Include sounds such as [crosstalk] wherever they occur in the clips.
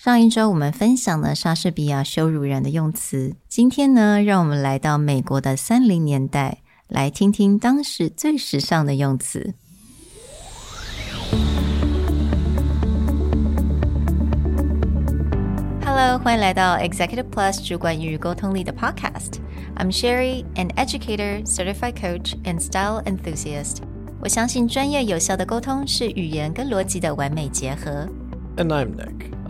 上一周我们分享了莎士比亚羞辱人的用词，今天呢，让我们来到美国的三零年代，来听听当时最时尚的用词。Hello，欢迎来到 Executive Plus 主管与沟通力的 Podcast。I'm Sherry, an educator, certified coach, and style enthusiast. 我相信专业有效的沟通是语言跟逻辑的完美结合。And I'm Nick,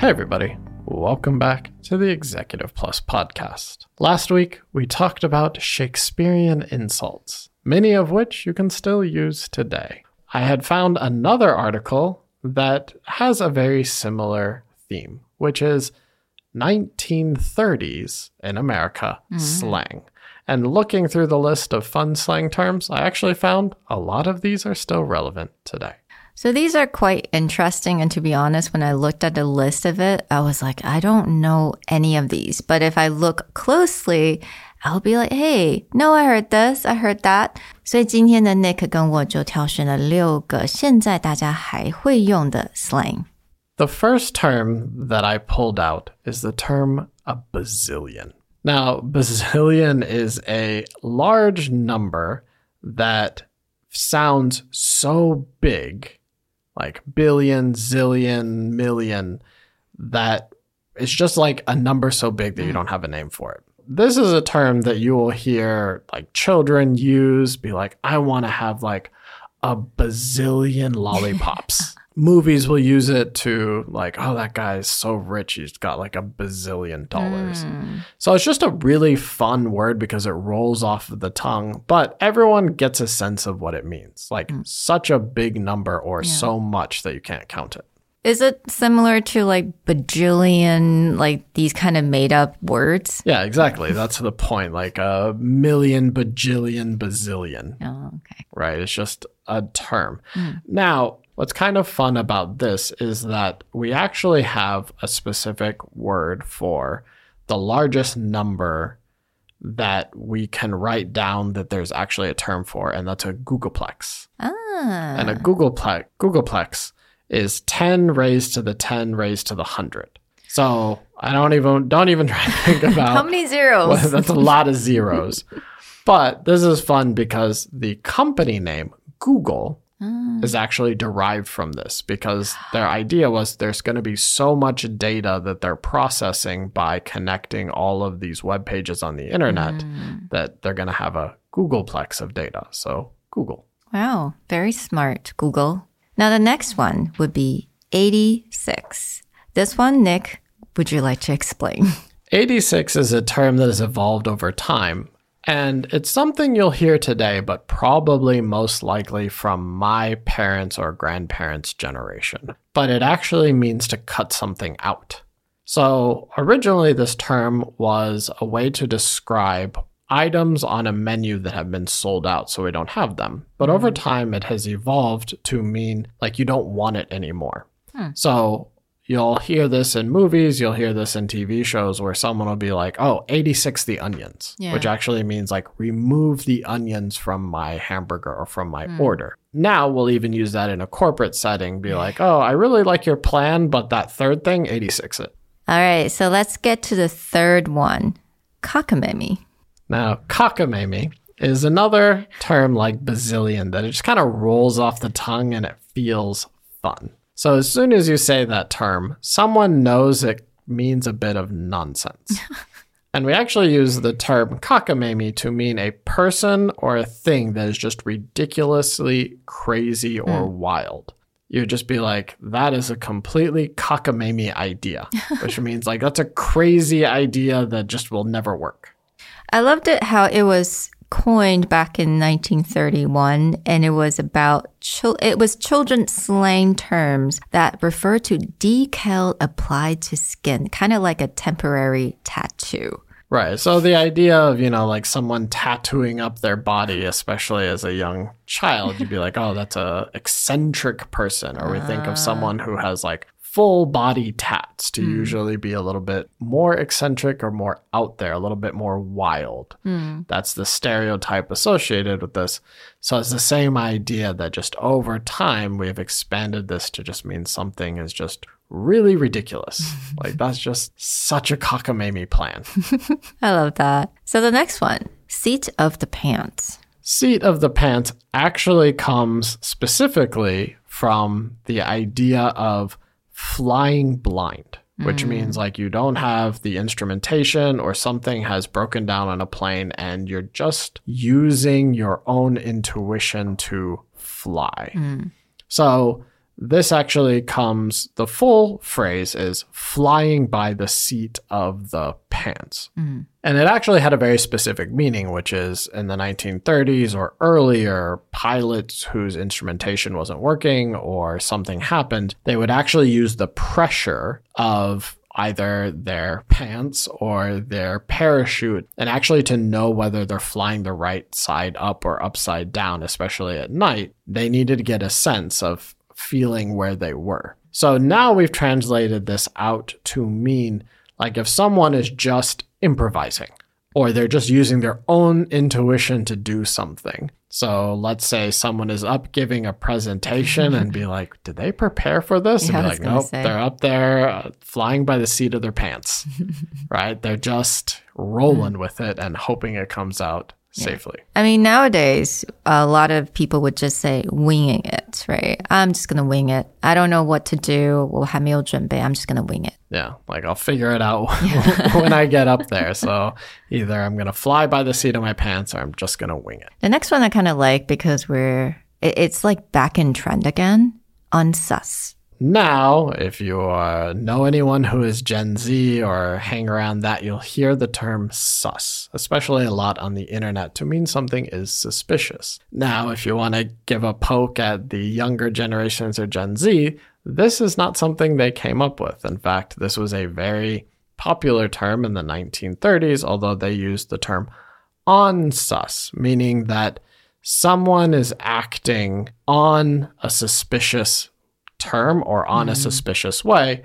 Hey, everybody. Welcome back to the Executive Plus podcast. Last week, we talked about Shakespearean insults, many of which you can still use today. I had found another article that has a very similar theme, which is 1930s in America mm-hmm. slang. And looking through the list of fun slang terms, I actually found a lot of these are still relevant today. So these are quite interesting. And to be honest, when I looked at the list of it, I was like, I don't know any of these. But if I look closely, I'll be like, hey, no, I heard this, I heard that. 所以今天的 Nick 跟我就挑选了六个现在大家还会用的 slang。The first term that I pulled out is the term a bazillion. Now, bazillion is a large number that sounds so big like billion, zillion, million, that it's just like a number so big that you mm. don't have a name for it. This is a term that you will hear like children use, be like, I want to have like a bazillion lollipops. [laughs] movies will use it to like, oh, that guy is so rich, he's got like a bazillion dollars. Mm. So it's just a really fun word because it rolls off of the tongue, but everyone gets a sense of what it means. Like mm. such a big number or yeah. so much that you can't count it. Is it similar to like bajillion, like these kind of made up words? Yeah, exactly. That's the point. Like a million, bajillion, bazillion. Oh, okay. Right. It's just a term. Mm. Now, What's kind of fun about this is that we actually have a specific word for the largest number that we can write down that there's actually a term for, and that's a googolplex. Ah. And a googolplex, googolplex is 10 raised to the 10 raised to the 100. So I don't even don't even try to think [laughs] about how many zeros. Well, that's a lot of zeros. [laughs] but this is fun because the company name Google mm. is actually derived from this because their idea was there's going to be so much data that they're processing by connecting all of these web pages on the internet mm. that they're going to have a googolplex of data. So, Google. Wow, very smart, Google. Now, the next one would be 86. This one, Nick, would you like to explain? [laughs] 86 is a term that has evolved over time and it's something you'll hear today, but probably most likely from my parents' or grandparents' generation. But it actually means to cut something out. So originally, this term was a way to describe items on a menu that have been sold out, so we don't have them. But over mm. time, it has evolved to mean like you don't want it anymore. Hmm. So You'll hear this in movies, you'll hear this in TV shows where someone will be like, oh, 86 the onions, yeah. which actually means like remove the onions from my hamburger or from my mm. order. Now we'll even use that in a corporate setting, be like, oh, I really like your plan, but that third thing, 86 it. All right, so let's get to the third one cockamamie. Now, cockamamie is another term like bazillion that it just kind of rolls off the tongue and it feels fun. So as soon as you say that term, someone knows it means a bit of nonsense. [laughs] and we actually use the term cockamamie to mean a person or a thing that is just ridiculously crazy or mm. wild. You'd just be like, that is a completely cockamamie idea, [laughs] which means like that's a crazy idea that just will never work. I loved it how it was coined back in 1931 and it was about chil- it was children's slang terms that refer to decal applied to skin, kind of like a temporary tattoo. Right. So the idea of, you know, like someone tattooing up their body, especially as a young child, you'd be like, oh, that's a eccentric person. Or we think of ah. someone who has like full body tats to hmm. usually be a little bit more eccentric or more out there, a little bit more wild. Hmm. That's the stereotype associated with this. So it's the same idea that just over time we have expanded this to just mean something is just really ridiculous. [laughs] like that's just such a cockamamie plan. [laughs] I love that. So the next one, seat of the pants. Seat of the pants actually comes specifically from the idea of flying blind, which hmm. means like you don't have the instrumentation or something has broken down on a plane and you're just using your own intuition to fly. Hmm. So this actually comes, the full phrase is flying by the seat of the pants. Mm. And it actually had a very specific meaning, which is in the 1930s or earlier, pilots whose instrumentation wasn't working or something happened, they would actually use the pressure of either their pants or their parachute and actually to know whether they're flying the right side up or upside down, especially at night, they needed to get a sense of feeling where they were. So now we've translated this out to mean like if someone is just improvising or they're just using their own intuition to do something. So let's say someone is up giving a presentation and be like, did they prepare for this? Yeah, and be like, nope, say. they're up there uh, flying by the seat of their pants, [laughs] right? They're just rolling with it and hoping it comes out safely. I mean, nowadays, a lot of people would just say winging it, right? I'm just going to wing it. I don't know what to do. 我还没有准备. I'm just going to wing it. Yeah, like I'll figure it out [laughs] [laughs] when I get up there. So either I'm going to fly by the seat of my pants or I'm just going to wing it. The next one I kind of like because we're, it- it's like back in trend again. Unsus. Now, if you uh, know anyone who is Gen Z or hang around that, you'll hear the term sus, especially a lot on the internet, to mean something is suspicious. Now, if you want to give a poke at the younger generations or Gen Z, this is not something they came up with. In fact, this was a very popular term in the 1930s, although they used the term on sus, meaning that someone is acting on a suspicious term or on a mm-hmm. suspicious way,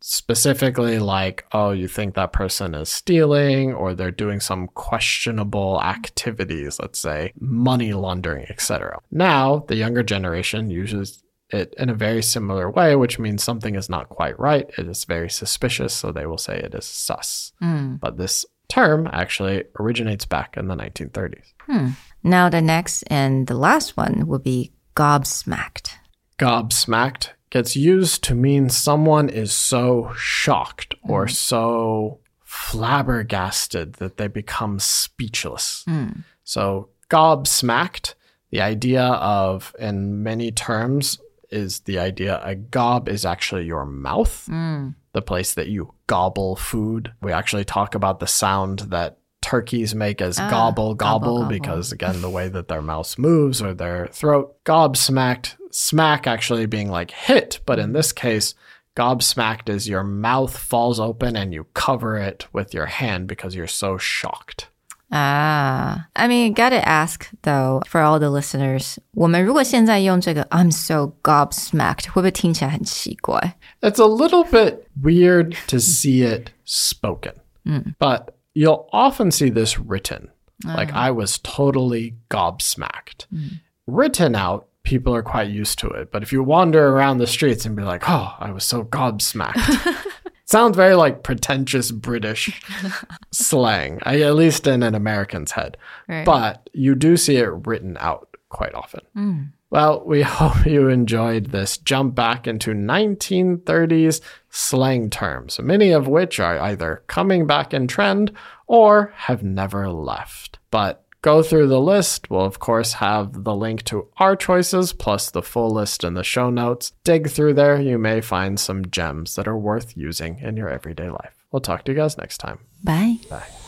specifically like, oh, you think that person is stealing or they're doing some questionable activities, let's say money laundering, etc. Now, the younger generation uses it in a very similar way, which means something is not quite right. It is very suspicious, so they will say it is sus. Hmm. But this term actually originates back in the 1930s. Hmm. Now, the next and the last one will be gobsmacked. gobsmacked gets used to mean someone is so shocked or mm-hmm. so flabbergasted that they become speechless. Hmm. So, gobsmacked, the idea of, in many terms, is the idea a gob is actually your mouth, hmm. the place that you gobble food. We actually talk about the sound that turkeys make as gobble, gobble, gobble. because again, the way that their mouth moves or their throat. Gobsmacked, smack actually being like hit, but in this case, gobsmacked is your mouth falls open and you cover it with your hand because you're so shocked. Ah, I mean, gotta ask though for all the listeners，我们如果现在用这个 I'm so gobsmacked，会不会听起来很奇怪？ It's a little bit weird to see it spoken, but you'll often see this written. Ah. Like, I was totally gobsmacked. Hmm. Written out, people are quite used to it. But if you wander around the streets and be like, oh, I was so gobsmacked, [laughs] sounds very like pretentious British [laughs] slang, at least in an American's head. Right. But you do see it written out quite often. Hmm. Well, we [laughs] hope you enjoyed this jump back into 1930s slang terms, many of which are either coming back in trend or have never left. But go through the list. We'll, of course, have the link to our choices plus the full list in the show notes. Dig through there. You may find some gems that are worth using in your everyday life. We'll talk to you guys next time. Bye. Bye.